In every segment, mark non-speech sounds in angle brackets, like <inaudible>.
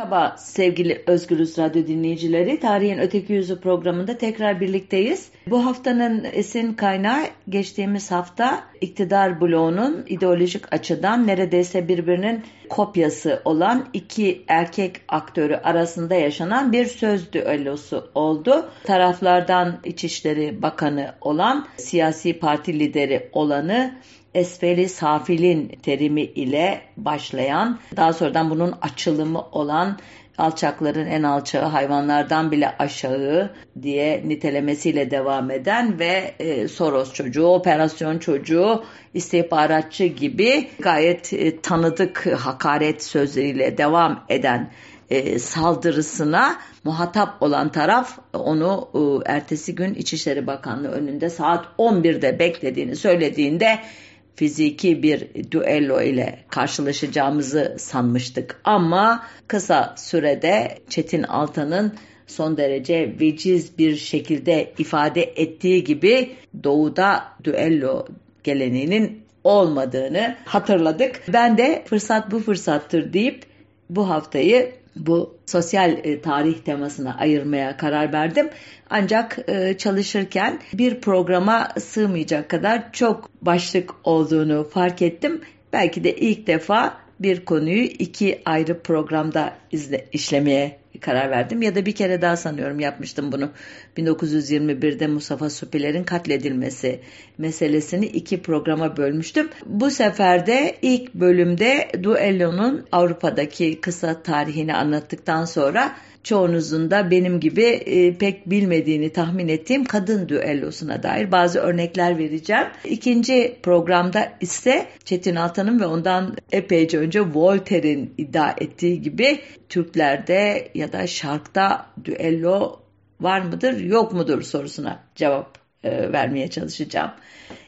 Merhaba sevgili Özgürüz Radyo dinleyicileri. Tarihin Öteki Yüzü programında tekrar birlikteyiz. Bu haftanın esin kaynağı geçtiğimiz hafta iktidar bloğunun ideolojik açıdan neredeyse birbirinin kopyası olan iki erkek aktörü arasında yaşanan bir söz düellosu oldu. Taraflardan İçişleri Bakanı olan siyasi parti lideri olanı esfeli safilin terimi ile başlayan, daha sonradan bunun açılımı olan alçakların en alçağı hayvanlardan bile aşağı diye nitelemesiyle devam eden ve e, Soros çocuğu, operasyon çocuğu, istihbaratçı gibi gayet e, tanıdık hakaret sözleriyle devam eden e, saldırısına muhatap olan taraf onu e, ertesi gün İçişleri Bakanlığı önünde saat 11'de beklediğini söylediğinde fiziki bir düello ile karşılaşacağımızı sanmıştık. Ama kısa sürede Çetin Altan'ın son derece veciz bir şekilde ifade ettiği gibi doğuda düello geleneğinin olmadığını hatırladık. Ben de fırsat bu fırsattır deyip bu haftayı bu sosyal e, tarih temasına ayırmaya karar verdim. Ancak e, çalışırken bir programa sığmayacak kadar çok başlık olduğunu fark ettim. Belki de ilk defa bir konuyu iki ayrı programda izle, işlemeye karar verdim. Ya da bir kere daha sanıyorum yapmıştım bunu. 1921'de Mustafa Supiler'in katledilmesi meselesini iki programa bölmüştüm. Bu sefer de ilk bölümde Duello'nun Avrupa'daki kısa tarihini anlattıktan sonra çoğunuzun da benim gibi e, pek bilmediğini tahmin ettiğim kadın düellosuna dair bazı örnekler vereceğim. İkinci programda ise Çetin Altan'ın ve ondan epeyce önce Voltaire'in iddia ettiği gibi Türklerde ya da Şark'ta düello var mıdır yok mudur sorusuna cevap e, vermeye çalışacağım.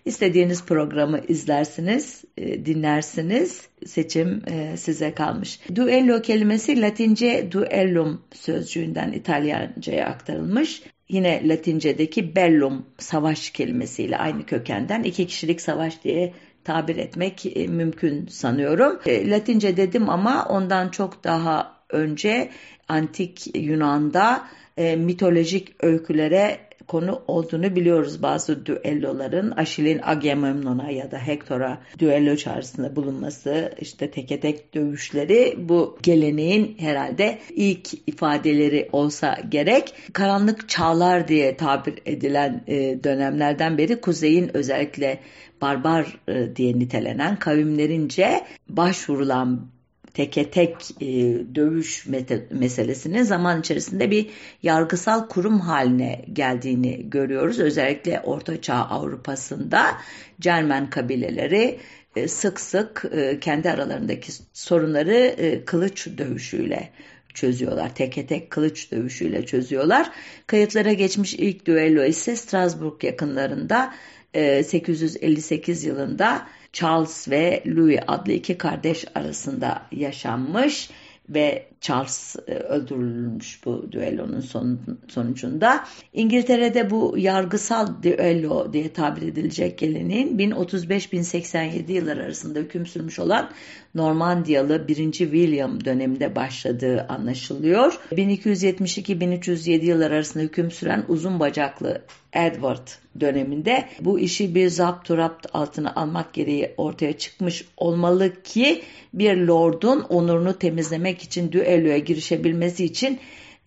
İstediğiniz programı izlersiniz, e, dinlersiniz. Seçim e, size kalmış. Duello kelimesi Latince duellum sözcüğünden İtalyanca'ya aktarılmış. Yine Latince'deki bellum savaş kelimesiyle aynı kökenden iki kişilik savaş diye tabir etmek e, mümkün sanıyorum. E, Latince dedim ama ondan çok daha önce antik Yunan'da e, mitolojik öykülere konu olduğunu biliyoruz bazı düelloların. Aşil'in Agamemnon'a ya da Hektor'a düello çağrısında bulunması, işte teke tek dövüşleri bu geleneğin herhalde ilk ifadeleri olsa gerek. Karanlık çağlar diye tabir edilen e, dönemlerden beri kuzeyin özellikle barbar e, diye nitelenen kavimlerince başvurulan teke tek e, dövüş meselesinin zaman içerisinde bir yargısal kurum haline geldiğini görüyoruz. Özellikle Orta Çağ Avrupa'sında Cermen kabileleri e, sık sık e, kendi aralarındaki sorunları e, kılıç dövüşüyle çözüyorlar. Teke tek kılıç dövüşüyle çözüyorlar. Kayıtlara geçmiş ilk düello ise Strasbourg yakınlarında 858 yılında Charles ve Louis adlı iki kardeş arasında yaşanmış ve Charles e, öldürülmüş bu düellonun son, sonucunda. İngiltere'de bu yargısal düello diye tabir edilecek geleneğin 1035-1087 yıllar arasında hüküm sürmüş olan Normandiyalı 1. William döneminde başladığı anlaşılıyor. 1272-1307 yıllar arasında hüküm süren uzun bacaklı Edward döneminde bu işi bir zapturapt altına almak gereği ortaya çıkmış olmalı ki bir lordun onurunu temizlemek için düelloya girişebilmesi için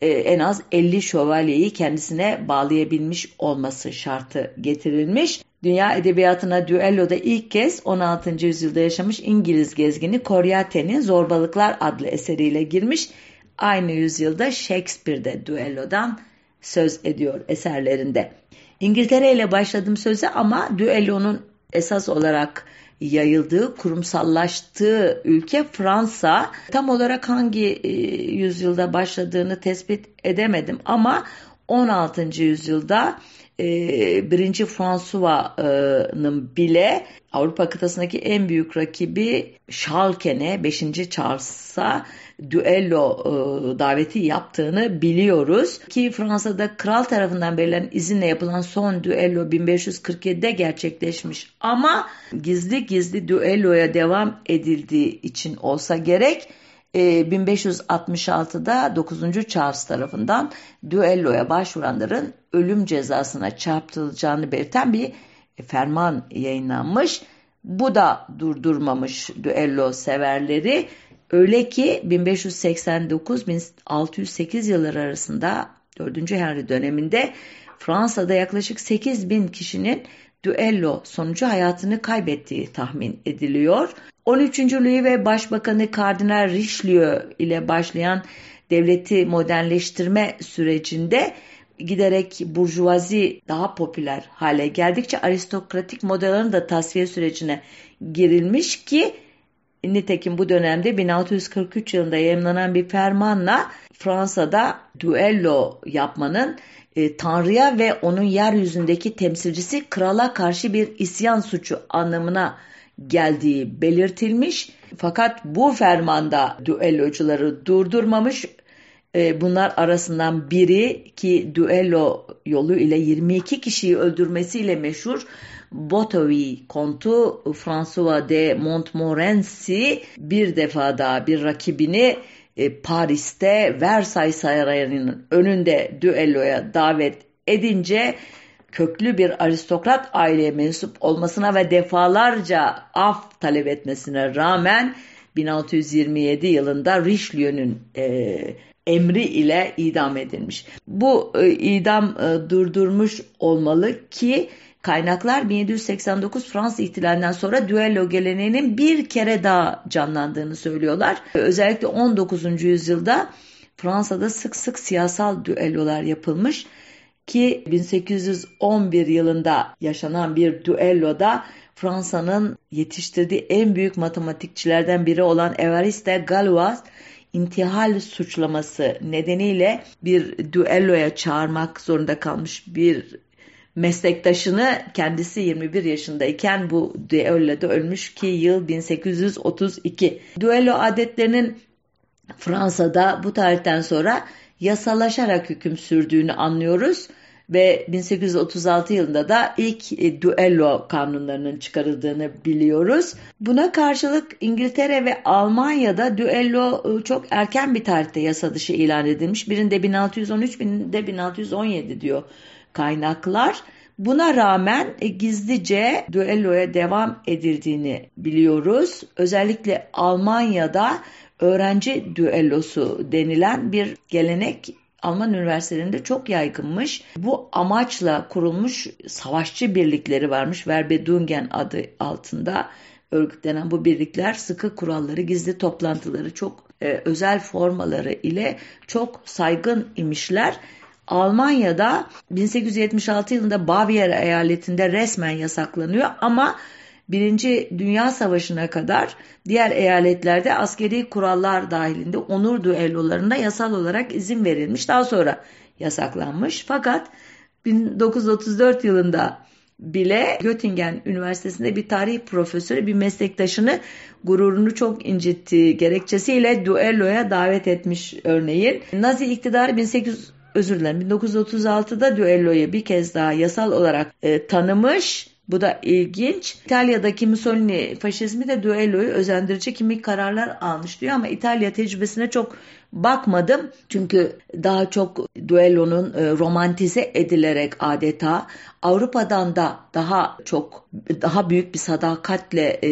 e, en az 50 şövalyeyi kendisine bağlayabilmiş olması şartı getirilmiş. Dünya edebiyatına düelloda ilk kez 16. yüzyılda yaşamış İngiliz gezgini Coriate'nin Zorbalıklar adlı eseriyle girmiş. Aynı yüzyılda Shakespeare'de düellodan söz ediyor eserlerinde. İngiltere ile başladım söze ama düellonun esas olarak yayıldığı, kurumsallaştığı ülke Fransa. Tam olarak hangi e, yüzyılda başladığını tespit edemedim ama 16. yüzyılda e, 1. François'ın bile Avrupa kıtasındaki en büyük rakibi Schalken'e 5. Charles'a düello e, daveti yaptığını biliyoruz. Ki Fransa'da kral tarafından verilen izinle yapılan son düello 1547'de gerçekleşmiş. Ama gizli gizli düelloya devam edildiği için olsa gerek 1566'da e, 9. Charles tarafından düelloya başvuranların ölüm cezasına çarptırılacağını belirten bir ferman yayınlanmış. Bu da durdurmamış düello severleri. Öyle ki 1589-1608 yılları arasında 4. Henry döneminde Fransa'da yaklaşık 8 bin kişinin düello sonucu hayatını kaybettiği tahmin ediliyor. 13. Louis ve Başbakanı Kardinal Richelieu ile başlayan devleti modernleştirme sürecinde giderek burjuvazi daha popüler hale geldikçe aristokratik modellerin da tasfiye sürecine girilmiş ki nitekim bu dönemde 1643 yılında yayınlanan bir fermanla Fransa'da duello yapmanın e, Tanrı'ya ve onun yeryüzündeki temsilcisi krala karşı bir isyan suçu anlamına geldiği belirtilmiş. Fakat bu fermanda düellocuları durdurmamış. E, bunlar arasından biri ki düello yolu ile 22 kişiyi öldürmesiyle meşhur Botovi kontu François de Montmorency bir defa daha bir rakibini e, Paris'te Versailles Sarayı'nın önünde düelloya davet edince köklü bir aristokrat aileye mensup olmasına ve defalarca af talep etmesine rağmen 1627 yılında Richelieu'nun e, emri ile idam edilmiş. Bu e, idam e, durdurmuş olmalı ki kaynaklar 1789 Fransız ihtilalinden sonra düello geleneğinin bir kere daha canlandığını söylüyorlar. Özellikle 19. yüzyılda Fransa'da sık sık siyasal düellolar yapılmış ki 1811 yılında yaşanan bir düelloda Fransa'nın yetiştirdiği en büyük matematikçilerden biri olan Evariste Galois intihal suçlaması nedeniyle bir düelloya çağırmak zorunda kalmış bir meslektaşını kendisi 21 yaşındayken bu düelloda ölmüş ki yıl 1832. Düello adetlerinin Fransa'da bu tarihten sonra yasalaşarak hüküm sürdüğünü anlıyoruz ve 1836 yılında da ilk e, duello kanunlarının çıkarıldığını biliyoruz. Buna karşılık İngiltere ve Almanya'da düello e, çok erken bir tarihte yasa dışı ilan edilmiş. Birinde 1613, birinde 1617 diyor kaynaklar. Buna rağmen e, gizlice düelloya devam edildiğini biliyoruz. Özellikle Almanya'da öğrenci düellosu denilen bir gelenek Alman üniversitelerinde çok yaygınmış. Bu amaçla kurulmuş savaşçı birlikleri varmış. Verbedungen adı altında örgütlenen bu birlikler sıkı kuralları, gizli toplantıları, çok e, özel formaları ile çok saygın imişler. Almanya'da 1876 yılında Bavyera eyaletinde resmen yasaklanıyor ama Birinci Dünya Savaşı'na kadar diğer eyaletlerde askeri kurallar dahilinde onur düellolarına yasal olarak izin verilmiş. Daha sonra yasaklanmış. Fakat 1934 yılında bile Göttingen Üniversitesi'nde bir tarih profesörü bir meslektaşını gururunu çok incittiği gerekçesiyle düelloya davet etmiş örneğin. Nazi iktidarı 1800 özür dilerim 1936'da düelloyu bir kez daha yasal olarak e, tanımış bu da ilginç. İtalya'daki Mussolini faşizmi de düelloyu özendirici kimi kararlar almış diyor ama İtalya tecrübesine çok bakmadım. Çünkü daha çok düellonun e, romantize edilerek adeta Avrupa'dan da daha çok daha büyük bir sadakatle e,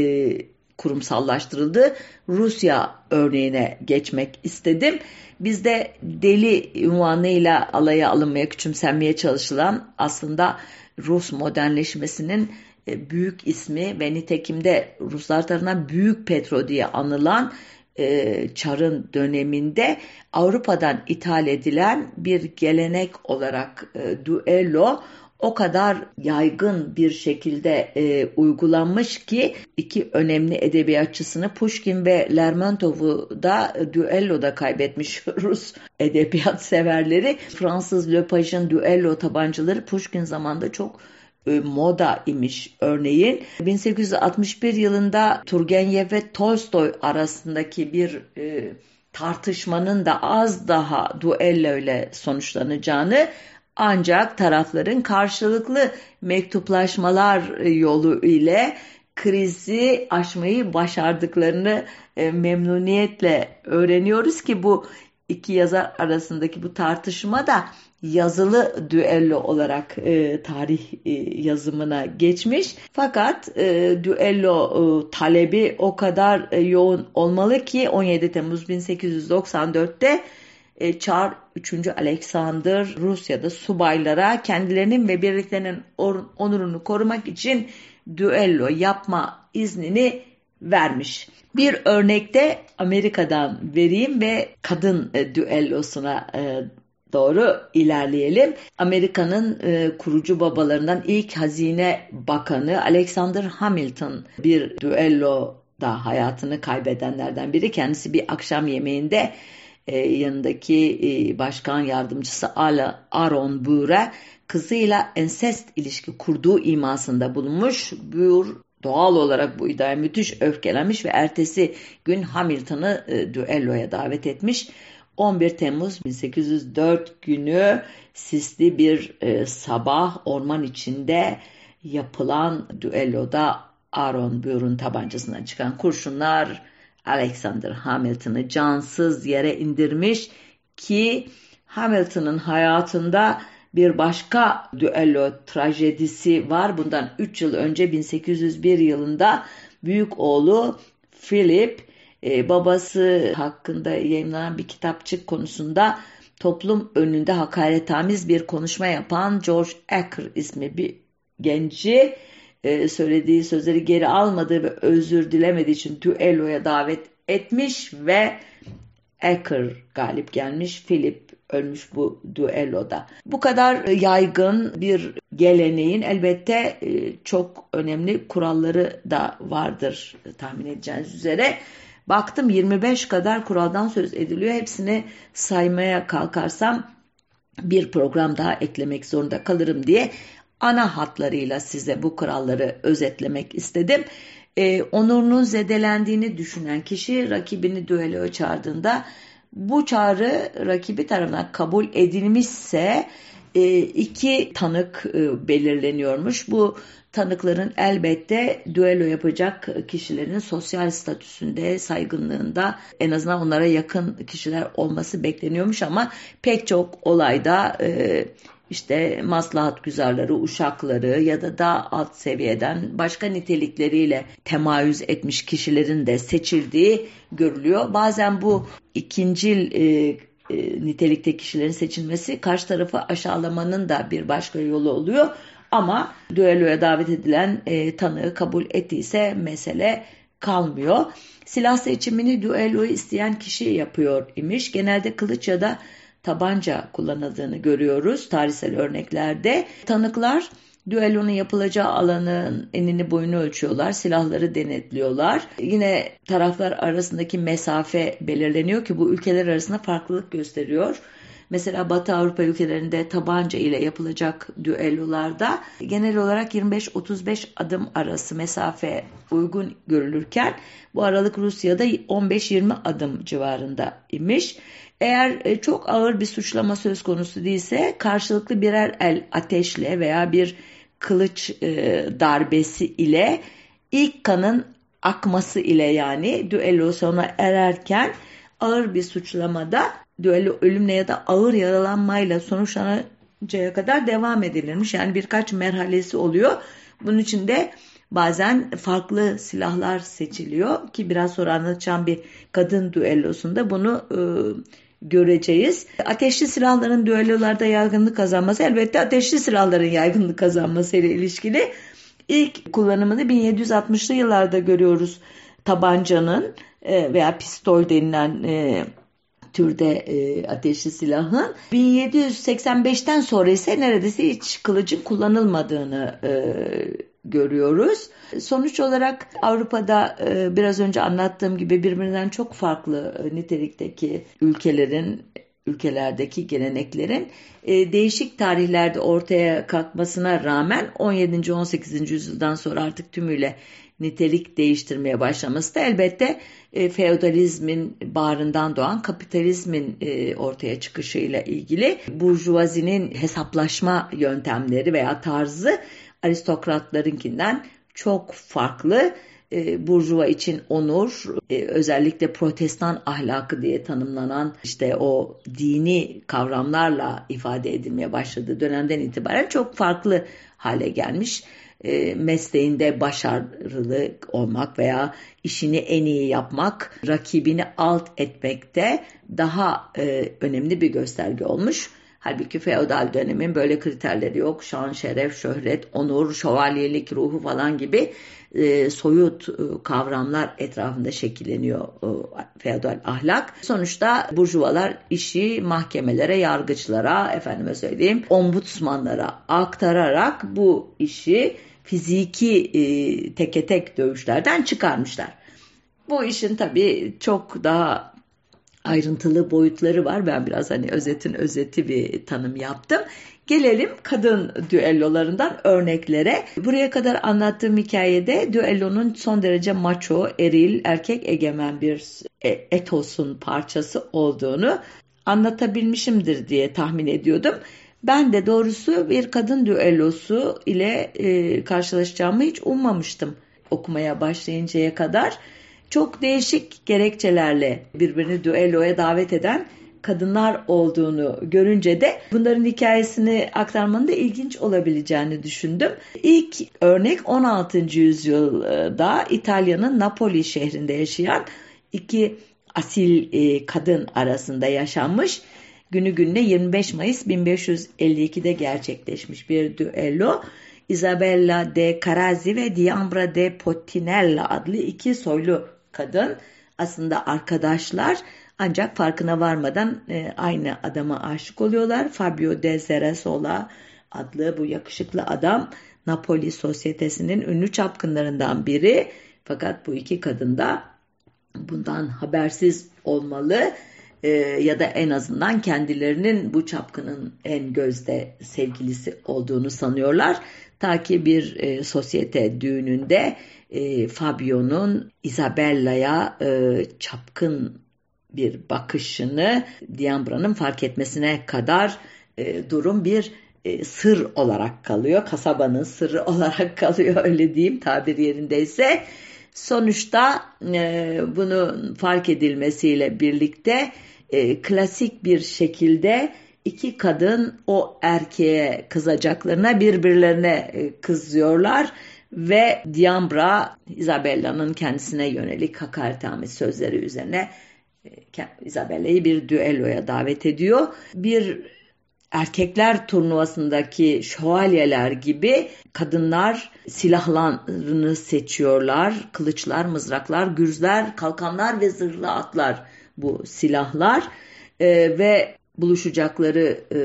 kurumsallaştırıldı. Rusya örneğine geçmek istedim. Bizde deli ünvanıyla alaya alınmaya, küçümsenmeye çalışılan aslında Rus modernleşmesinin e, büyük ismi ve nitekimde Ruslar tarafından Büyük Petro diye anılan e, Çar'ın döneminde Avrupa'dan ithal edilen bir gelenek olarak e, duello o kadar yaygın bir şekilde e, uygulanmış ki iki önemli edebiyatçısını Pushkin ve Lermontov'u da e, düelloda kaybetmiş <laughs> Rus edebiyat severleri. Fransız Lepage'in düello tabancaları Pushkin zamanında çok e, moda imiş örneğin. 1861 yılında Turgenev ve Tolstoy arasındaki bir e, tartışmanın da az daha duello ile sonuçlanacağını ancak tarafların karşılıklı mektuplaşmalar yolu ile krizi aşmayı başardıklarını e, memnuniyetle öğreniyoruz ki bu iki yazar arasındaki bu tartışma da yazılı düello olarak e, tarih e, yazımına geçmiş. Fakat e, düello e, talebi o kadar e, yoğun olmalı ki 17 Temmuz 1894'te e, Çar 3. Alexander Rusya'da subaylara kendilerinin ve birliklerinin onurunu korumak için düello yapma iznini vermiş. Bir örnekte Amerika'dan vereyim ve kadın e, düellosuna e, doğru ilerleyelim. Amerika'nın e, kurucu babalarından ilk hazine bakanı Alexander Hamilton bir düello da hayatını kaybedenlerden biri. Kendisi bir akşam yemeğinde e, yanındaki e, başkan yardımcısı Ala Aaron Burr'e kızıyla ensest ilişki kurduğu imasında bulunmuş. Burr doğal olarak bu iddiaya müthiş öfkelenmiş ve ertesi gün Hamilton'ı e, düelloya davet etmiş. 11 Temmuz 1804 günü sisli bir e, sabah orman içinde yapılan düelloda Aaron Burr'un tabancasından çıkan kurşunlar Alexander Hamilton'ı cansız yere indirmiş ki Hamilton'ın hayatında bir başka düello trajedisi var. Bundan 3 yıl önce 1801 yılında büyük oğlu Philip e, babası hakkında yayınlanan bir kitapçık konusunda toplum önünde hakaretamiz bir konuşma yapan George Acker ismi bir genci e, söylediği sözleri geri almadığı ve özür dilemediği için düelloya davet etmiş ve Acker galip gelmiş. Philip ölmüş bu düelloda. Bu kadar yaygın bir geleneğin elbette e, çok önemli kuralları da vardır tahmin edeceğiniz üzere. Baktım 25 kadar kuraldan söz ediliyor. Hepsini saymaya kalkarsam bir program daha eklemek zorunda kalırım diye ana hatlarıyla size bu kuralları özetlemek istedim. Ee, onurunun zedelendiğini düşünen kişi rakibini düelloya çağırdığında bu çağrı rakibi tarafından kabul edilmişse e, iki tanık e, belirleniyormuş. Bu tanıkların elbette düello yapacak kişilerin sosyal statüsünde, saygınlığında en azından onlara yakın kişiler olması bekleniyormuş ama pek çok olayda e, işte maslahat güzarları, uşakları ya da daha alt seviyeden başka nitelikleriyle temayüz etmiş kişilerin de seçildiği görülüyor. Bazen bu ikincil e, e, nitelikte kişilerin seçilmesi karşı tarafı aşağılamanın da bir başka yolu oluyor. Ama düelloya davet edilen e, tanığı kabul ettiyse mesele kalmıyor. Silah seçimini düelloyu isteyen kişi yapıyor imiş. Genelde kılıç ya da tabanca kullanıldığını görüyoruz tarihsel örneklerde. Tanıklar düellonun yapılacağı alanın enini boyunu ölçüyorlar, silahları denetliyorlar. Yine taraflar arasındaki mesafe belirleniyor ki bu ülkeler arasında farklılık gösteriyor. Mesela Batı Avrupa ülkelerinde tabanca ile yapılacak düellolarda genel olarak 25-35 adım arası mesafe uygun görülürken bu aralık Rusya'da 15-20 adım civarında imiş. Eğer e, çok ağır bir suçlama söz konusu değilse karşılıklı birer el ateşle veya bir kılıç e, darbesi ile ilk kanın akması ile yani düello sona ererken ağır bir suçlamada düello ölümle ya da ağır yaralanmayla sonuçlanacağı kadar devam edilirmiş. Yani birkaç merhalesi oluyor. Bunun için de bazen farklı silahlar seçiliyor ki biraz sonra anlatacağım bir kadın düellosunda bunu e, göreceğiz. Ateşli silahların düellolarda yaygınlık kazanması elbette ateşli silahların yaygınlık kazanması ile ilişkili. İlk kullanımını 1760'lı yıllarda görüyoruz tabancanın e, veya pistol denilen e, türde e, ateşli silahın. 1785'ten sonra ise neredeyse hiç kılıcın kullanılmadığını e, görüyoruz. Sonuç olarak Avrupa'da e, biraz önce anlattığım gibi birbirinden çok farklı e, nitelikteki ülkelerin ülkelerdeki geleneklerin e, değişik tarihlerde ortaya kalkmasına rağmen 17. 18. yüzyıldan sonra artık tümüyle nitelik değiştirmeye başlaması da elbette e, feodalizmin bağrından doğan kapitalizmin e, ortaya çıkışıyla ilgili burjuvazinin hesaplaşma yöntemleri veya tarzı aristokratlarınkinden çok farklı. E, Burjuva için onur, e, özellikle protestan ahlakı diye tanımlanan işte o dini kavramlarla ifade edilmeye başladığı dönemden itibaren çok farklı hale gelmiş. E, mesleğinde başarılı olmak veya işini en iyi yapmak, rakibini alt etmekte daha e, önemli bir gösterge olmuş. Halbuki feodal dönemin böyle kriterleri yok. Şan, şeref, şöhret, onur, şövalyelik ruhu falan gibi e, soyut e, kavramlar etrafında şekilleniyor e, feodal ahlak. Sonuçta burjuvalar işi mahkemelere, yargıçlara, efendime söyleyeyim, ombudsmanlara aktararak bu işi fiziki e, teke tek dövüşlerden çıkarmışlar. Bu işin tabii çok daha ayrıntılı boyutları var. Ben biraz hani özetin özeti bir tanım yaptım. Gelelim kadın düellolarından örneklere. Buraya kadar anlattığım hikayede düellonun son derece maço, eril, erkek egemen bir e, etosun parçası olduğunu anlatabilmişimdir diye tahmin ediyordum. Ben de doğrusu bir kadın düellosu ile e, karşılaşacağımı hiç ummamıştım okumaya başlayıncaya kadar. Çok değişik gerekçelerle birbirini düelloya davet eden kadınlar olduğunu görünce de bunların hikayesini aktarmanın da ilginç olabileceğini düşündüm. İlk örnek 16. yüzyılda İtalya'nın Napoli şehrinde yaşayan iki asil e, kadın arasında yaşanmış günü gününe 25 Mayıs 1552'de gerçekleşmiş bir düello. Isabella de Carazzi ve Diambra de Pottinella adlı iki soylu kadın aslında arkadaşlar ancak farkına varmadan e, aynı adama aşık oluyorlar. Fabio de Ceresola adlı bu yakışıklı adam Napoli sosyetesinin ünlü çapkınlarından biri. Fakat bu iki kadın da bundan habersiz olmalı e, ya da en azından kendilerinin bu çapkının en gözde sevgilisi olduğunu sanıyorlar. Ta ki bir e, sosyete düğününde e, Fabio'nun Isabella'ya e, çapkın bir bakışını Diambra'nın fark etmesine kadar e, durum bir e, sır olarak kalıyor. Kasabanın sırrı <laughs> olarak kalıyor öyle diyeyim tabir yerindeyse. Sonuçta e, bunun fark edilmesiyle birlikte e, klasik bir şekilde iki kadın o erkeğe kızacaklarına birbirlerine e, kızıyorlar ve Diambra Isabella'nın kendisine yönelik hakaretamiz sözleri üzerine e, Isabella'yı bir düelloya davet ediyor. Bir erkekler turnuvasındaki şövalyeler gibi kadınlar silahlarını seçiyorlar. Kılıçlar, mızraklar, gürzler, kalkanlar ve zırhlı atlar bu silahlar e, ve buluşacakları e,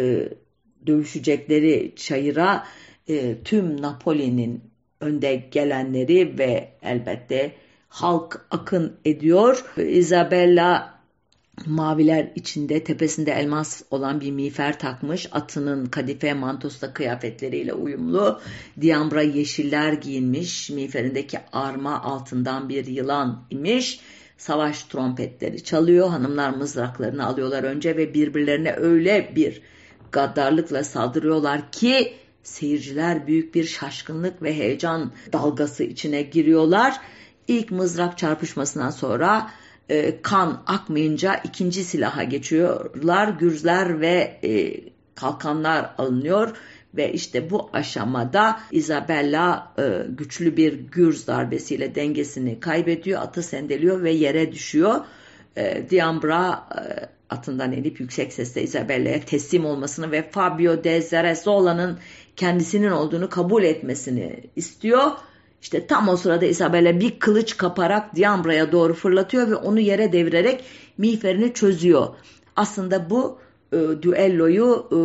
dövüşecekleri çayıra e, tüm Napoli'nin önde gelenleri ve elbette halk akın ediyor. Isabella maviler içinde tepesinde elmas olan bir miğfer takmış. Atının kadife mantosla kıyafetleriyle uyumlu. Diambra yeşiller giyinmiş. Miğferindeki arma altından bir yılan imiş savaş trompetleri çalıyor. Hanımlar mızraklarını alıyorlar önce ve birbirlerine öyle bir gaddarlıkla saldırıyorlar ki seyirciler büyük bir şaşkınlık ve heyecan dalgası içine giriyorlar. İlk mızrak çarpışmasından sonra e, kan akmayınca ikinci silaha geçiyorlar. Gürzler ve e, kalkanlar alınıyor ve işte bu aşamada Isabella e, güçlü bir gürz darbesiyle dengesini kaybediyor, atı sendeliyor ve yere düşüyor. E, Diambra e, atından inip yüksek sesle Isabella'ya teslim olmasını ve Fabio de Zerezola'nın kendisinin olduğunu kabul etmesini istiyor. İşte tam o sırada Isabella bir kılıç kaparak Diambra'ya doğru fırlatıyor ve onu yere devirerek miğferini çözüyor. Aslında bu e, düelloyu e,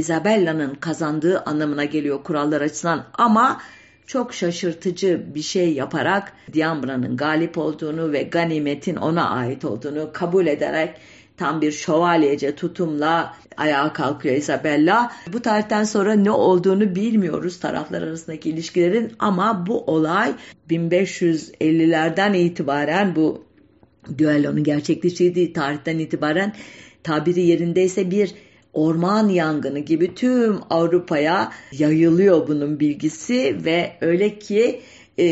Isabella'nın kazandığı anlamına geliyor kurallar açısından ama çok şaşırtıcı bir şey yaparak Diambra'nın galip olduğunu ve ganimetin ona ait olduğunu kabul ederek tam bir şövalyece tutumla ayağa kalkıyor Isabella. Bu tarihten sonra ne olduğunu bilmiyoruz taraflar arasındaki ilişkilerin ama bu olay 1550'lerden itibaren bu düellonun gerçekleştiği tarihten itibaren tabiri yerindeyse bir orman yangını gibi tüm Avrupa'ya yayılıyor bunun bilgisi ve öyle ki e,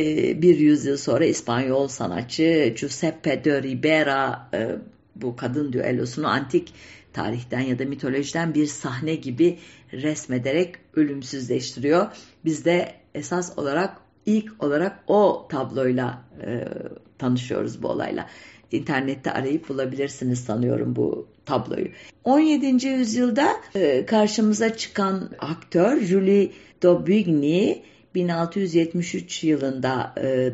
bir yüzyıl sonra İspanyol sanatçı Giuseppe de Ribera e, bu kadın düellosunu antik tarihten ya da mitolojiden bir sahne gibi resmederek ölümsüzleştiriyor. Biz de esas olarak ilk olarak o tabloyla e, tanışıyoruz bu olayla. İnternette arayıp bulabilirsiniz sanıyorum bu tabloyu. 17. yüzyılda e, karşımıza çıkan aktör Julie Daubigny 1673 yılında e,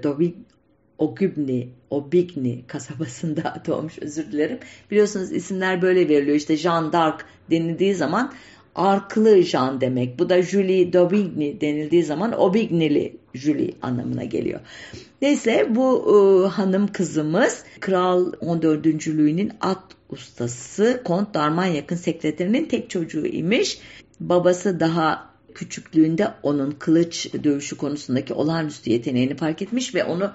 Ogibni, Obigny kasabasında <laughs> doğmuş özür dilerim. Biliyorsunuz isimler böyle veriliyor. İşte Jean d'Arc denildiği zaman arklı Jean demek. Bu da Julie d'Aubigny denildiği zaman Obigny'li Julie anlamına geliyor. Neyse bu e, hanım kızımız Kral 14. Louis'nin at ustası Kont Darmanyak'ın sekreterinin tek çocuğu imiş. Babası daha küçüklüğünde onun kılıç dövüşü konusundaki olağanüstü yeteneğini fark etmiş ve onu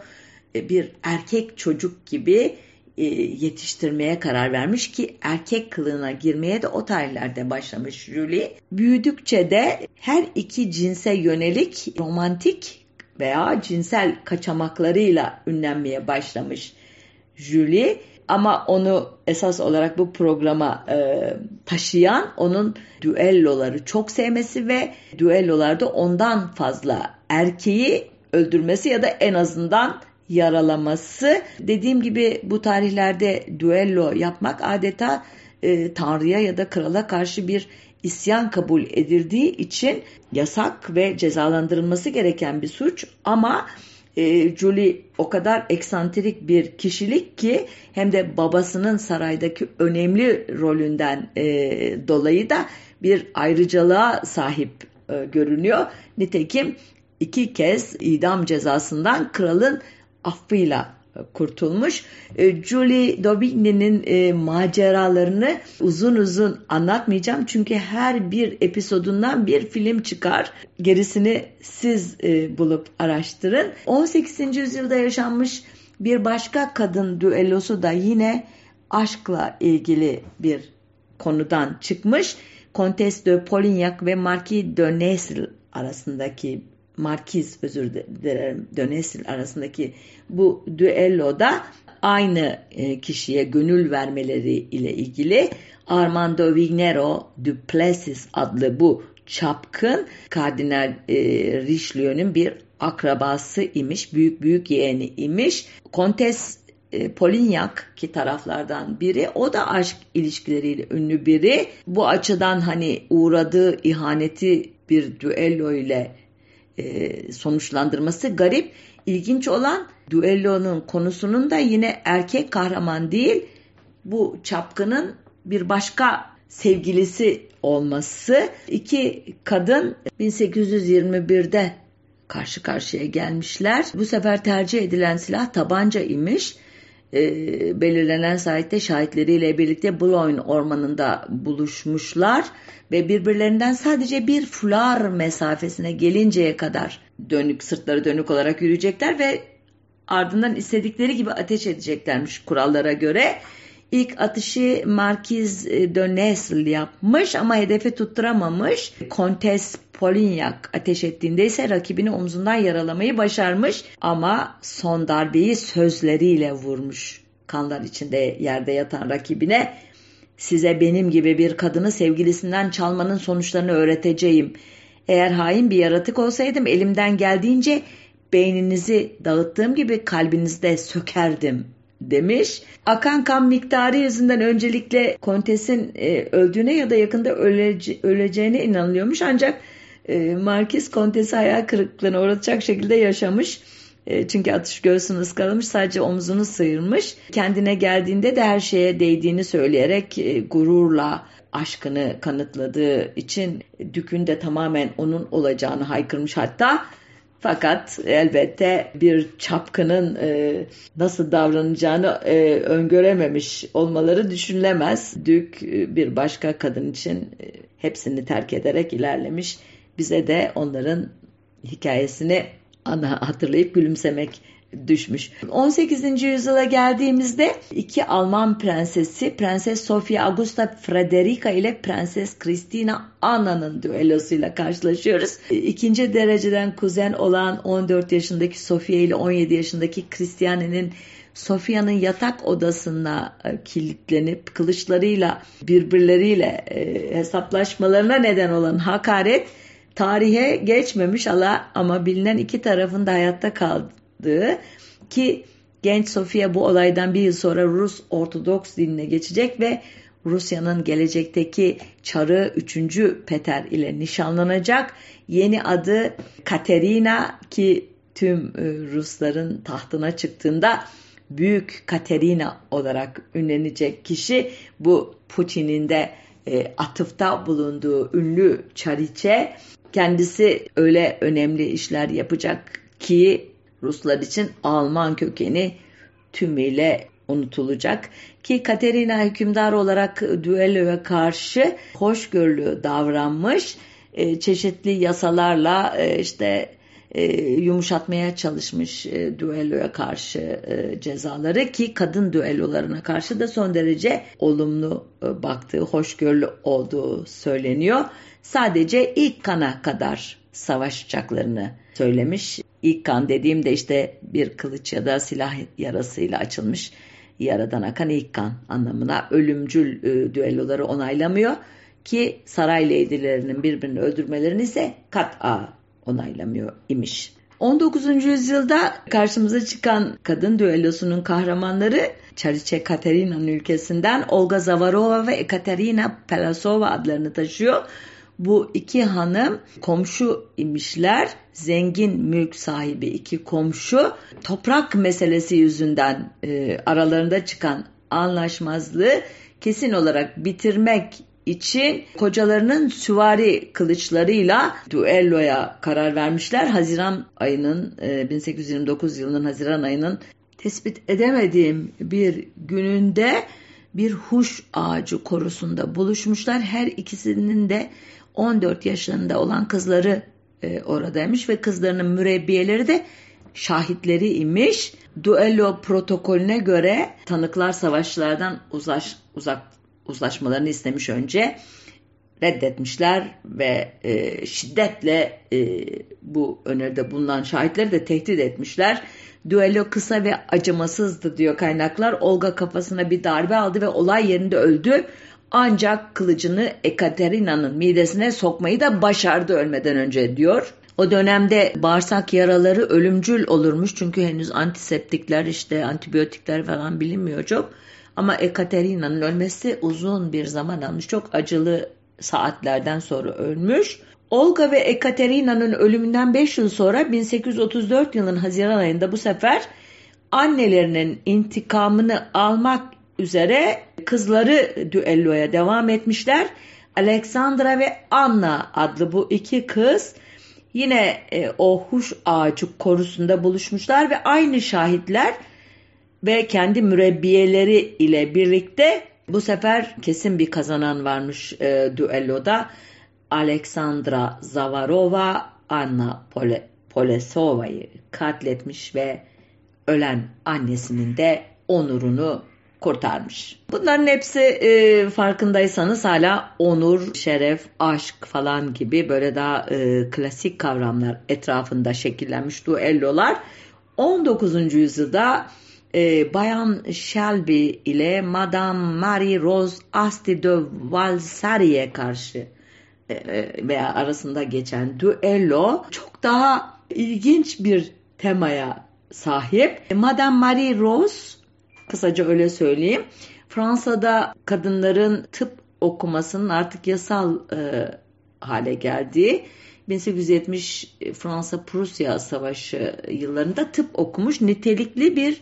e, bir erkek çocuk gibi e, yetiştirmeye karar vermiş ki erkek kılığına girmeye de o tarihlerde başlamış Julie. Büyüdükçe de her iki cinse yönelik romantik veya cinsel kaçamaklarıyla ünlenmeye başlamış Julie. Ama onu esas olarak bu programa e, taşıyan onun düelloları çok sevmesi ve düellolarda ondan fazla erkeği öldürmesi ya da en azından yaralaması. Dediğim gibi bu tarihlerde düello yapmak adeta e, Tanrı'ya ya da krala karşı bir isyan kabul edildiği için yasak ve cezalandırılması gereken bir suç ama e, Julie o kadar eksantrik bir kişilik ki hem de babasının saraydaki önemli rolünden e, dolayı da bir ayrıcalığa sahip e, görünüyor. Nitekim iki kez idam cezasından kralın affıyla kurtulmuş. E, Julie Daubigny'nin e, maceralarını uzun uzun anlatmayacağım. Çünkü her bir episodundan bir film çıkar. Gerisini siz e, bulup araştırın. 18. yüzyılda yaşanmış bir başka kadın düellosu da yine aşkla ilgili bir konudan çıkmış. Comtesse de Polignac ve Marquis de Nesle arasındaki Markiz özür dilerim Dönesil arasındaki bu düelloda aynı e, kişiye gönül vermeleri ile ilgili Armando Vignero Duplessis adlı bu çapkın Kardinal e, Richelieu'nun bir akrabası imiş, büyük büyük yeğeni imiş. Kontes e, Polignac ki taraflardan biri o da aşk ilişkileriyle ünlü biri. Bu açıdan hani uğradığı ihaneti bir düello ile e, sonuçlandırması garip. İlginç olan düellonun konusunun da yine erkek kahraman değil bu çapkının bir başka sevgilisi olması. İki kadın 1821'de karşı karşıya gelmişler. Bu sefer tercih edilen silah tabanca imiş e, belirlenen saatte şahitleriyle birlikte Boulogne ormanında buluşmuşlar ve birbirlerinden sadece bir fular mesafesine gelinceye kadar dönük sırtları dönük olarak yürüyecekler ve ardından istedikleri gibi ateş edeceklermiş kurallara göre. İlk atışı Markiz de Nesle yapmış ama hedefi tutturamamış. Kontes Polignac ateş ettiğinde ise rakibini omzundan yaralamayı başarmış ama son darbeyi sözleriyle vurmuş. Kanlar içinde yerde yatan rakibine size benim gibi bir kadını sevgilisinden çalmanın sonuçlarını öğreteceğim. Eğer hain bir yaratık olsaydım elimden geldiğince beyninizi dağıttığım gibi kalbinizde sökerdim demiş. Akan kan miktarı yüzünden öncelikle kontesin e, öldüğüne ya da yakında ölece, öleceğine inanılıyormuş. Ancak e, Markiz kontesi hayal kırıklığına uğratacak şekilde yaşamış. E, çünkü atış göğsünü ıskalamış sadece omzunu sıyırmış. Kendine geldiğinde de her şeye değdiğini söyleyerek e, gururla aşkını kanıtladığı için Dük'ün de tamamen onun olacağını haykırmış hatta. Fakat elbette bir çapkının e, nasıl davranacağını e, öngörememiş olmaları düşünülemez. Dük e, bir başka kadın için e, hepsini terk ederek ilerlemiş. Bize de onların hikayesini ana hatırlayıp gülümsemek düşmüş. 18. yüzyıla geldiğimizde iki Alman prensesi Prenses Sofia Augusta Frederica ile Prenses Christina Anna'nın düellosuyla karşılaşıyoruz. İkinci dereceden kuzen olan 14 yaşındaki Sofia ile 17 yaşındaki Christiane'nin Sofia'nın yatak odasına e, kilitlenip kılıçlarıyla birbirleriyle e, hesaplaşmalarına neden olan hakaret tarihe geçmemiş ama bilinen iki tarafın da hayatta kaldığı ki genç Sofia bu olaydan bir yıl sonra Rus Ortodoks dinine geçecek ve Rusya'nın gelecekteki çarı 3. Peter ile nişanlanacak. Yeni adı Katerina ki tüm e, Rusların tahtına çıktığında Büyük Katerina olarak ünlenecek kişi bu Putin'in de e, atıfta bulunduğu ünlü çariçe kendisi öyle önemli işler yapacak ki Ruslar için Alman kökeni tümüyle unutulacak ki Katerina hükümdar olarak düelloya karşı hoşgörülü davranmış e, çeşitli yasalarla e, işte e, yumuşatmaya çalışmış düelloya karşı cezaları ki kadın düellolarına karşı da son derece olumlu baktığı, hoşgörülü olduğu söyleniyor. Sadece ilk kana kadar savaşacaklarını söylemiş. İlk kan dediğimde işte bir kılıç ya da silah yarasıyla açılmış yaradan akan ilk kan anlamına ölümcül e, düelloları onaylamıyor ki saray leydilerinin birbirini öldürmelerini ise kat'a onaylamıyor imiş. 19. yüzyılda karşımıza çıkan kadın düellosunun kahramanları Çariçe Katerina'nın ülkesinden Olga Zavarova ve Ekaterina Pelasova adlarını taşıyor. Bu iki hanım komşu imişler. Zengin mülk sahibi iki komşu. Toprak meselesi yüzünden e, aralarında çıkan anlaşmazlığı kesin olarak bitirmek için kocalarının süvari kılıçlarıyla duelloya karar vermişler. Haziran ayının 1829 e, yılının Haziran ayının tespit edemediğim bir gününde bir huş ağacı korusunda buluşmuşlar. Her ikisinin de 14 yaşında olan kızları e, oradaymış ve kızlarının mürebbiyeleri de şahitleri imiş. Duello protokolüne göre tanıklar savaşçılardan uzaş, uzak uzlaşmalarını istemiş önce reddetmişler ve e, şiddetle e, bu öneride bulunan şahitleri de tehdit etmişler. Düello kısa ve acımasızdı diyor kaynaklar. Olga kafasına bir darbe aldı ve olay yerinde öldü. Ancak kılıcını Ekaterina'nın midesine sokmayı da başardı ölmeden önce diyor. O dönemde bağırsak yaraları ölümcül olurmuş çünkü henüz antiseptikler işte antibiyotikler falan bilinmiyor çok. Ama Ekaterina'nın ölmesi uzun bir zaman almış. Çok acılı saatlerden sonra ölmüş. Olga ve Ekaterina'nın ölümünden 5 yıl sonra 1834 yılın Haziran ayında bu sefer annelerinin intikamını almak üzere kızları düelloya devam etmişler. Alexandra ve Anna adlı bu iki kız yine e, o huş ağacı korusunda buluşmuşlar ve aynı şahitler ve kendi mürebbiyeleri ile birlikte bu sefer kesin bir kazanan varmış e, düelloda. Alexandra Zavarova Anna Pole, Polesova'yı katletmiş ve ölen annesinin de onurunu kurtarmış. Bunların hepsi e, farkındaysanız hala onur, şeref, aşk falan gibi böyle daha e, klasik kavramlar etrafında şekillenmiş duellolar 19. yüzyılda e, Bayan Shelby ile Madame Marie Rose Asti de Valsari'ye karşı e, e, veya arasında geçen duello çok daha ilginç bir temaya sahip. Madame Marie Rose kısaca öyle söyleyeyim. Fransa'da kadınların tıp okumasının artık yasal e, hale geldiği 1870 Fransa-Prusya Savaşı yıllarında tıp okumuş nitelikli bir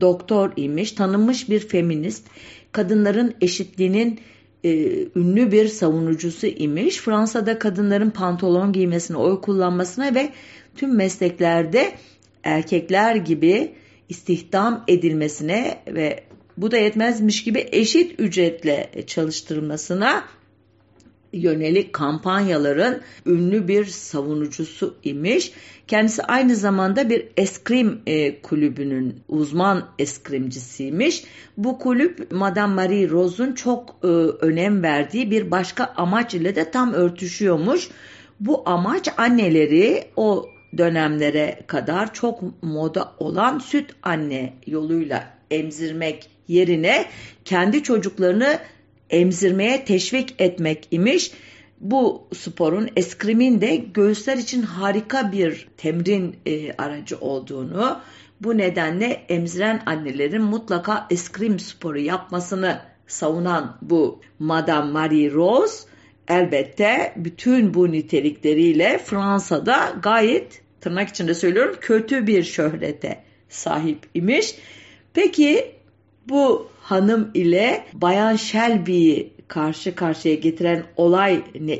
doktor imiş, tanınmış bir feminist, kadınların eşitliğinin e, ünlü bir savunucusu imiş. Fransa'da kadınların pantolon giymesine, oy kullanmasına ve tüm mesleklerde erkekler gibi istihdam edilmesine ve bu da yetmezmiş gibi eşit ücretle çalıştırılmasına yönelik kampanyaların ünlü bir savunucusu imiş. Kendisi aynı zamanda bir eskrim e, kulübünün uzman eskrimcisiymiş. Bu kulüp Madame Marie Rose'un çok e, önem verdiği bir başka amaç ile de tam örtüşüyormuş. Bu amaç anneleri o dönemlere kadar çok moda olan süt anne yoluyla emzirmek yerine kendi çocuklarını emzirmeye teşvik etmek imiş. Bu sporun eskrimin de göğüsler için harika bir temrin e, aracı olduğunu, bu nedenle emziren annelerin mutlaka eskrim sporu yapmasını savunan bu Madame Marie Rose elbette bütün bu nitelikleriyle Fransa'da gayet tırnak içinde söylüyorum kötü bir şöhrete sahip imiş. Peki bu hanım ile Bayan Shelby'yi karşı karşıya getiren olay ne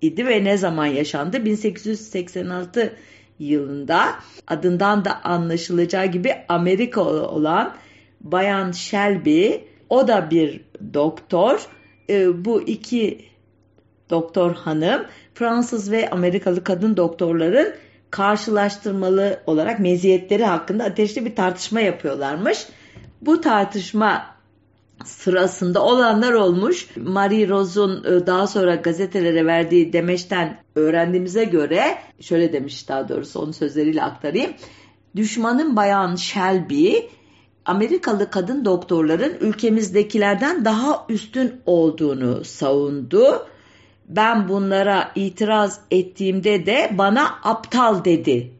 idi ve ne zaman yaşandı? 1886 yılında adından da anlaşılacağı gibi Amerikalı olan Bayan Shelby o da bir doktor. E, bu iki doktor hanım Fransız ve Amerikalı kadın doktorların karşılaştırmalı olarak meziyetleri hakkında ateşli bir tartışma yapıyorlarmış. Bu tartışma sırasında olanlar olmuş. Marie Rose'un e, daha sonra gazetelere verdiği demeçten öğrendiğimize göre şöyle demiş daha doğrusu onun sözleriyle aktarayım. Düşmanın bayan Shelby Amerikalı kadın doktorların ülkemizdekilerden daha üstün olduğunu savundu. Ben bunlara itiraz ettiğimde de bana aptal dedi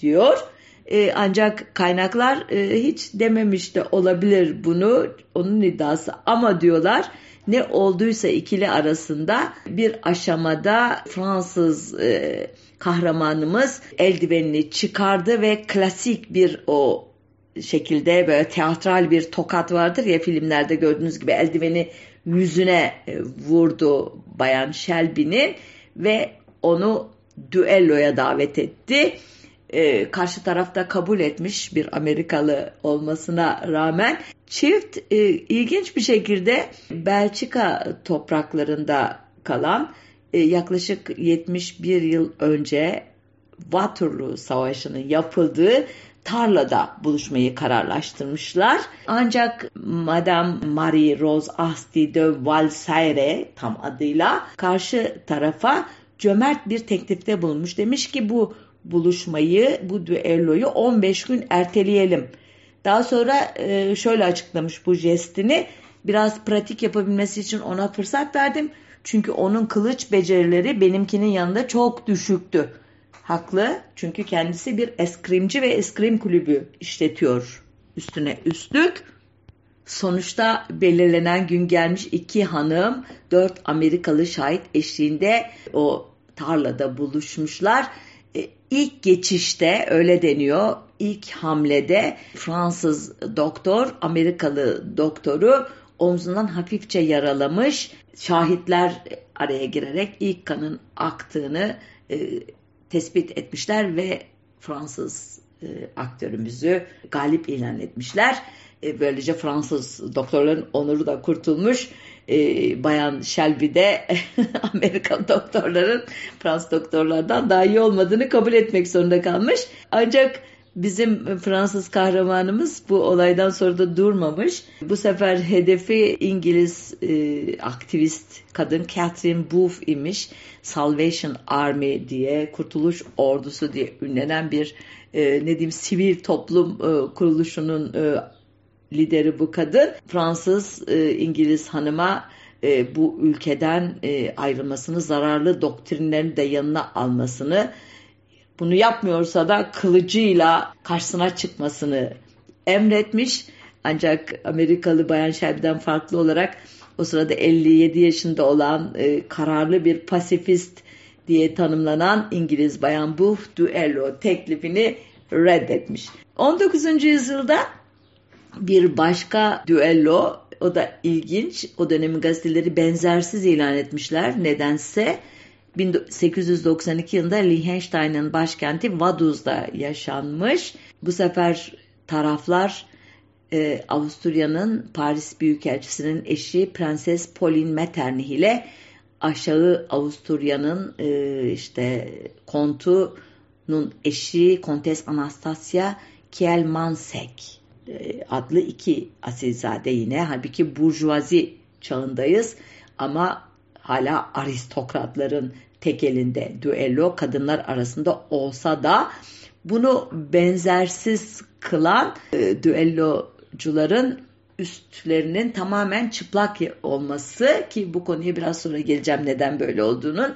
diyor. E, ancak kaynaklar e, hiç dememiş de olabilir bunu onun iddiası ama diyorlar ne olduysa ikili arasında bir aşamada Fransız e, kahramanımız eldivenini çıkardı ve klasik bir o şekilde böyle teatral bir tokat vardır ya filmlerde gördüğünüz gibi eldiveni yüzüne e, vurdu Bayan Shelby'nin ve onu düelloya davet etti. E, karşı tarafta kabul etmiş bir Amerikalı olmasına rağmen. Çift e, ilginç bir şekilde Belçika topraklarında kalan e, yaklaşık 71 yıl önce Waterloo Savaşı'nın yapıldığı tarlada buluşmayı kararlaştırmışlar. Ancak Madame Marie Rose Asti de Valsaire tam adıyla karşı tarafa cömert bir teklifte bulunmuş. Demiş ki bu buluşmayı, bu düelloyu 15 gün erteleyelim. Daha sonra e, şöyle açıklamış bu jestini. Biraz pratik yapabilmesi için ona fırsat verdim. Çünkü onun kılıç becerileri benimkinin yanında çok düşüktü. Haklı çünkü kendisi bir eskrimci ve eskrim kulübü işletiyor. Üstüne üstlük sonuçta belirlenen gün gelmiş iki hanım dört Amerikalı şahit eşliğinde o tarlada buluşmuşlar e, ilk geçişte öyle deniyor. İlk hamlede Fransız doktor Amerikalı doktoru omzundan hafifçe yaralamış. Şahitler araya girerek ilk kanın aktığını e, tespit etmişler ve Fransız e, aktörümüzü galip ilan etmişler. E, böylece Fransız doktorların onuru da kurtulmuş e, Bayan Shelby de <laughs> Amerikan doktorların Fransız doktorlardan daha iyi olmadığını kabul etmek zorunda kalmış. Ancak bizim Fransız kahramanımız bu olaydan sonra da durmamış. Bu sefer hedefi İngiliz e, aktivist kadın Catherine Booth imiş. Salvation Army diye, Kurtuluş Ordusu diye ünlenen bir e, ne diyeyim sivil toplum e, kuruluşunun e, lideri bu kadın. Fransız e, İngiliz hanıma e, bu ülkeden e, ayrılmasını, zararlı doktrinlerini de yanına almasını, bunu yapmıyorsa da kılıcıyla karşısına çıkmasını emretmiş. Ancak Amerikalı Bayan Shelby'den farklı olarak o sırada 57 yaşında olan e, kararlı bir pasifist diye tanımlanan İngiliz Bayan Booth düello teklifini reddetmiş. 19. yüzyılda bir başka düello o da ilginç. O dönemin gazeteleri benzersiz ilan etmişler. Nedense 1892 yılında Liechtenstein'ın başkenti Vaduz'da yaşanmış. Bu sefer taraflar e, Avusturya'nın Paris Büyükelçisi'nin eşi Prenses Pauline Metternich ile aşağı Avusturya'nın e, işte kontunun eşi Kontes Anastasia Kielmansek e, adlı iki asilzade yine. Halbuki burjuvazi çağındayız ama hala aristokratların tek elinde düello kadınlar arasında olsa da bunu benzersiz kılan e, düellocuların üstlerinin tamamen çıplak olması ki bu konuya biraz sonra geleceğim neden böyle olduğunun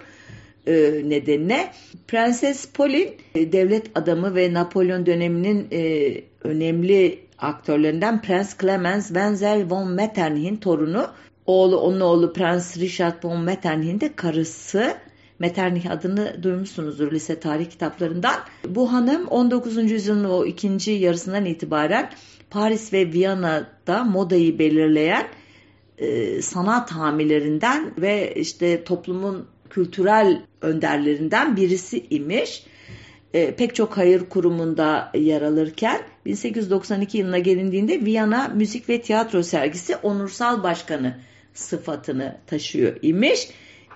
e, nedenine. Prenses Pauline e, devlet adamı ve Napolyon döneminin e, önemli aktörlerinden Prens Clemens Wenzel von Metternich'in torunu. Oğlu onun oğlu Prens Richard von Metternich'in de karısı. Metternich adını duymuşsunuzdur lise tarih kitaplarından. Bu hanım 19. yüzyılın o ikinci yarısından itibaren Paris ve Viyana'da modayı belirleyen e, sanat hamilerinden ve işte toplumun kültürel önderlerinden birisi imiş. E, pek çok hayır kurumunda yer alırken 1892 yılına gelindiğinde Viyana Müzik ve Tiyatro Sergisi onursal başkanı sıfatını taşıyor imiş.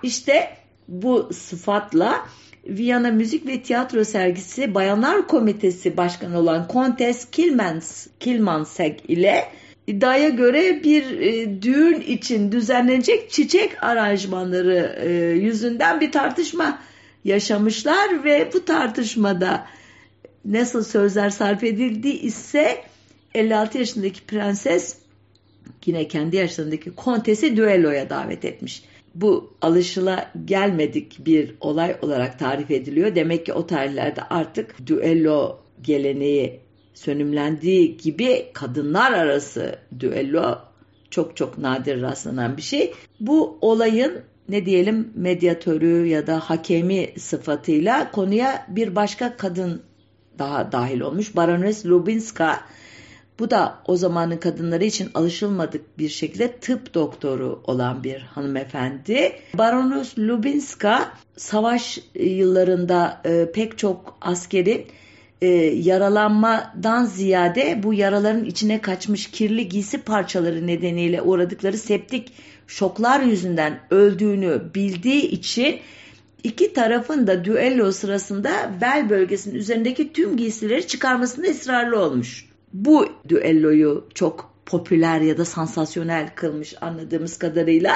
İşte bu sıfatla Viyana Müzik ve Tiyatro Sergisi Bayanlar Komitesi Başkanı olan Kontes Kilmans, Kilmansek ile iddiaya göre bir e, düğün için düzenlenecek çiçek aranjmanları e, yüzünden bir tartışma yaşamışlar ve bu tartışmada nasıl sözler sarf edildi ise 56 yaşındaki prenses yine kendi yaşlarındaki kontesi düelloya davet etmiş bu alışıla gelmedik bir olay olarak tarif ediliyor. Demek ki o tarihlerde artık düello geleneği sönümlendiği gibi kadınlar arası düello çok çok nadir rastlanan bir şey. Bu olayın ne diyelim medyatörü ya da hakemi sıfatıyla konuya bir başka kadın daha dahil olmuş. Baroness Lubinska bu da o zamanın kadınları için alışılmadık bir şekilde tıp doktoru olan bir hanımefendi. Baroness Lubinska savaş yıllarında e, pek çok askerin e, yaralanmadan ziyade bu yaraların içine kaçmış kirli giysi parçaları nedeniyle uğradıkları septik şoklar yüzünden öldüğünü bildiği için iki tarafın da düello sırasında bel bölgesinin üzerindeki tüm giysileri çıkarmasında ısrarlı olmuş bu düelloyu çok popüler ya da sansasyonel kılmış anladığımız kadarıyla.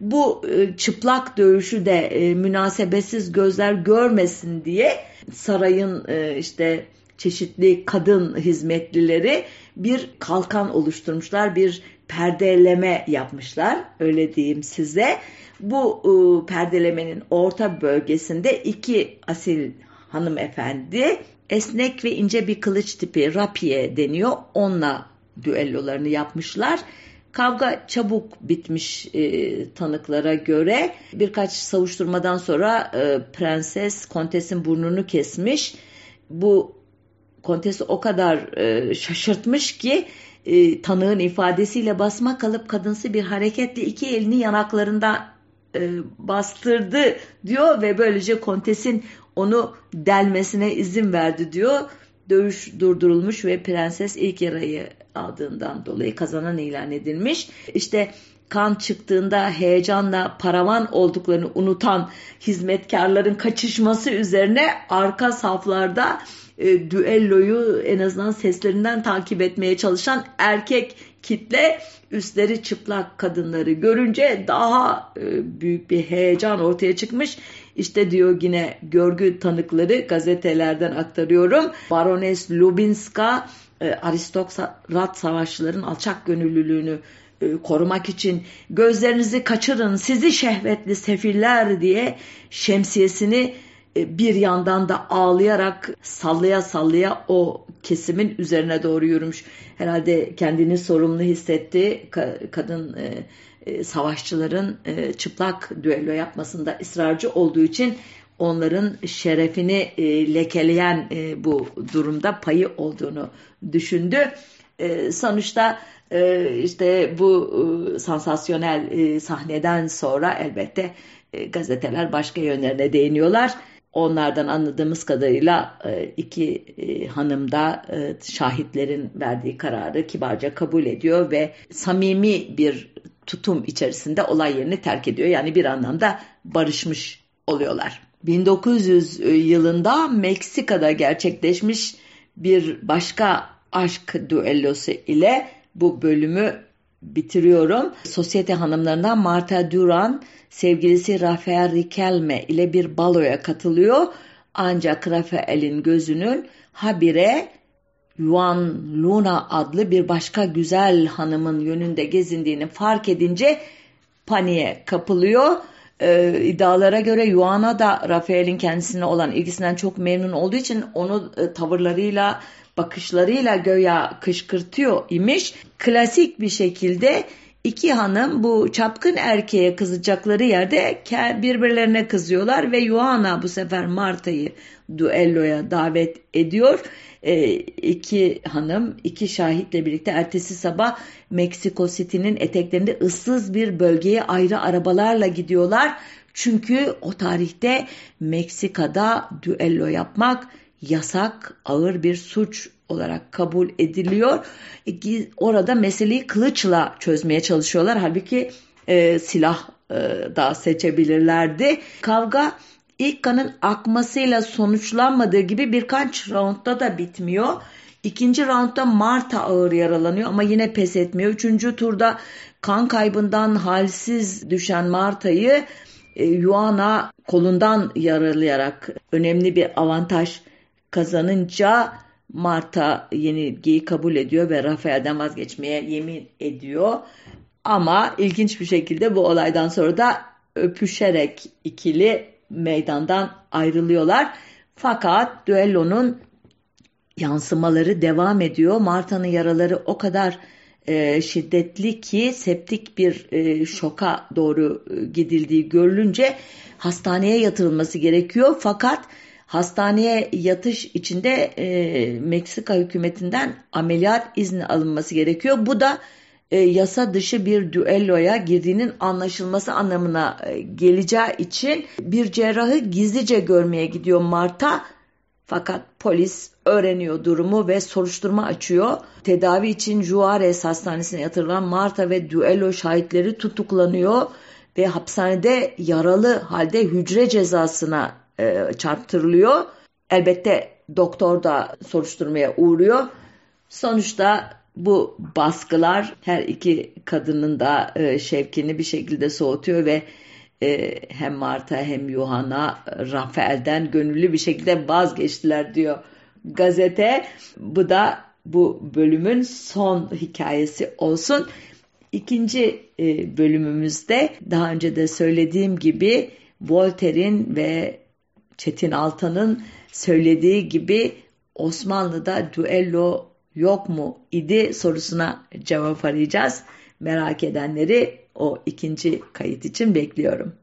Bu e, çıplak dövüşü de e, münasebetsiz gözler görmesin diye sarayın e, işte çeşitli kadın hizmetlileri bir kalkan oluşturmuşlar, bir perdeleme yapmışlar öyle diyeyim size. Bu perdelemenin orta bölgesinde iki asil hanımefendi esnek ve ince bir kılıç tipi rapiye deniyor. Onunla düellolarını yapmışlar. Kavga çabuk bitmiş e, tanıklara göre. Birkaç savuşturmadan sonra e, prenses kontesin burnunu kesmiş. Bu kontesi o kadar e, şaşırtmış ki e, tanığın ifadesiyle basma kalıp kadınsı bir hareketle iki elini yanaklarında e, bastırdı diyor ve böylece kontesin onu delmesine izin verdi diyor. Dövüş durdurulmuş ve prenses ilk yarayı aldığından dolayı kazanan ilan edilmiş. İşte kan çıktığında heyecanla paravan olduklarını unutan hizmetkarların kaçışması üzerine arka saflarda e, düelloyu en azından seslerinden takip etmeye çalışan erkek kitle üstleri çıplak kadınları görünce daha e, büyük bir heyecan ortaya çıkmış. İşte diyor yine görgü tanıkları gazetelerden aktarıyorum. Barones Lubinska e, aristokrat savaşçıların alçak gönüllülüğünü e, korumak için gözlerinizi kaçırın sizi şehvetli sefiller diye şemsiyesini e, bir yandan da ağlayarak sallaya sallaya o kesimin üzerine doğru yürümüş. Herhalde kendini sorumlu hissetti. Kadın e, savaşçıların çıplak düello yapmasında ısrarcı olduğu için onların şerefini lekeleyen bu durumda payı olduğunu düşündü. Sonuçta işte bu sansasyonel sahneden sonra elbette gazeteler başka yönlerine değiniyorlar. Onlardan anladığımız kadarıyla e, iki e, hanım da e, şahitlerin verdiği kararı kibarca kabul ediyor ve samimi bir tutum içerisinde olay yerini terk ediyor. Yani bir anlamda barışmış oluyorlar. 1900 yılında Meksika'da gerçekleşmiş bir başka aşk düellosu ile bu bölümü bitiriyorum. Sosyete hanımlarından Marta Duran sevgilisi Rafael Riquelme ile bir baloya katılıyor. Ancak Rafael'in gözünün habire Yuan Luna adlı bir başka güzel hanımın yönünde gezindiğini fark edince paniğe kapılıyor. Ee, iddialara göre Yuan'a da Rafael'in kendisine olan ilgisinden çok memnun olduğu için onu e, tavırlarıyla bakışlarıyla göya kışkırtıyor imiş. Klasik bir şekilde iki hanım bu çapkın erkeğe kızacakları yerde birbirlerine kızıyorlar ve Yuana bu sefer Marta'yı duelloya davet ediyor. E, iki hanım iki şahitle birlikte ertesi sabah Meksiko City'nin eteklerinde ıssız bir bölgeye ayrı arabalarla gidiyorlar. Çünkü o tarihte Meksika'da düello yapmak yasak, ağır bir suç olarak kabul ediliyor. E, orada meseleyi kılıçla çözmeye çalışıyorlar. Halbuki e, silah e, da seçebilirlerdi. Kavga ilk kanın akmasıyla sonuçlanmadığı gibi birkaç roundda da bitmiyor. İkinci roundda Marta ağır yaralanıyor ama yine pes etmiyor. Üçüncü turda kan kaybından halsiz düşen Marta'yı e, Yuana kolundan yaralayarak önemli bir avantaj kazanınca Marta yenilgiyi kabul ediyor ve Rafael'den vazgeçmeye yemin ediyor. Ama ilginç bir şekilde bu olaydan sonra da öpüşerek ikili meydandan ayrılıyorlar. Fakat düellonun yansımaları devam ediyor. Marta'nın yaraları o kadar e, şiddetli ki septik bir e, şoka doğru e, gidildiği görülünce hastaneye yatırılması gerekiyor. Fakat hastaneye yatış içinde e, Meksika hükümetinden ameliyat izni alınması gerekiyor. Bu da e, yasa dışı bir düelloya girdiğinin anlaşılması anlamına e, geleceği için bir cerrahı gizlice görmeye gidiyor Marta. Fakat polis öğreniyor durumu ve soruşturma açıyor. Tedavi için Juarez Hastanesi'ne yatırılan Marta ve düello şahitleri tutuklanıyor ve hapishanede yaralı halde hücre cezasına e, çarptırılıyor. Elbette doktor da soruşturmaya uğruyor. Sonuçta bu baskılar her iki kadının da e, şevkini bir şekilde soğutuyor ve e, hem Marta hem Yuhan'a Rafael'den gönüllü bir şekilde vazgeçtiler diyor gazete. Bu da bu bölümün son hikayesi olsun. İkinci e, bölümümüzde daha önce de söylediğim gibi Voltaire'in ve Çetin Altan'ın söylediği gibi Osmanlı'da düello yok mu idi sorusuna cevap arayacağız. Merak edenleri o ikinci kayıt için bekliyorum.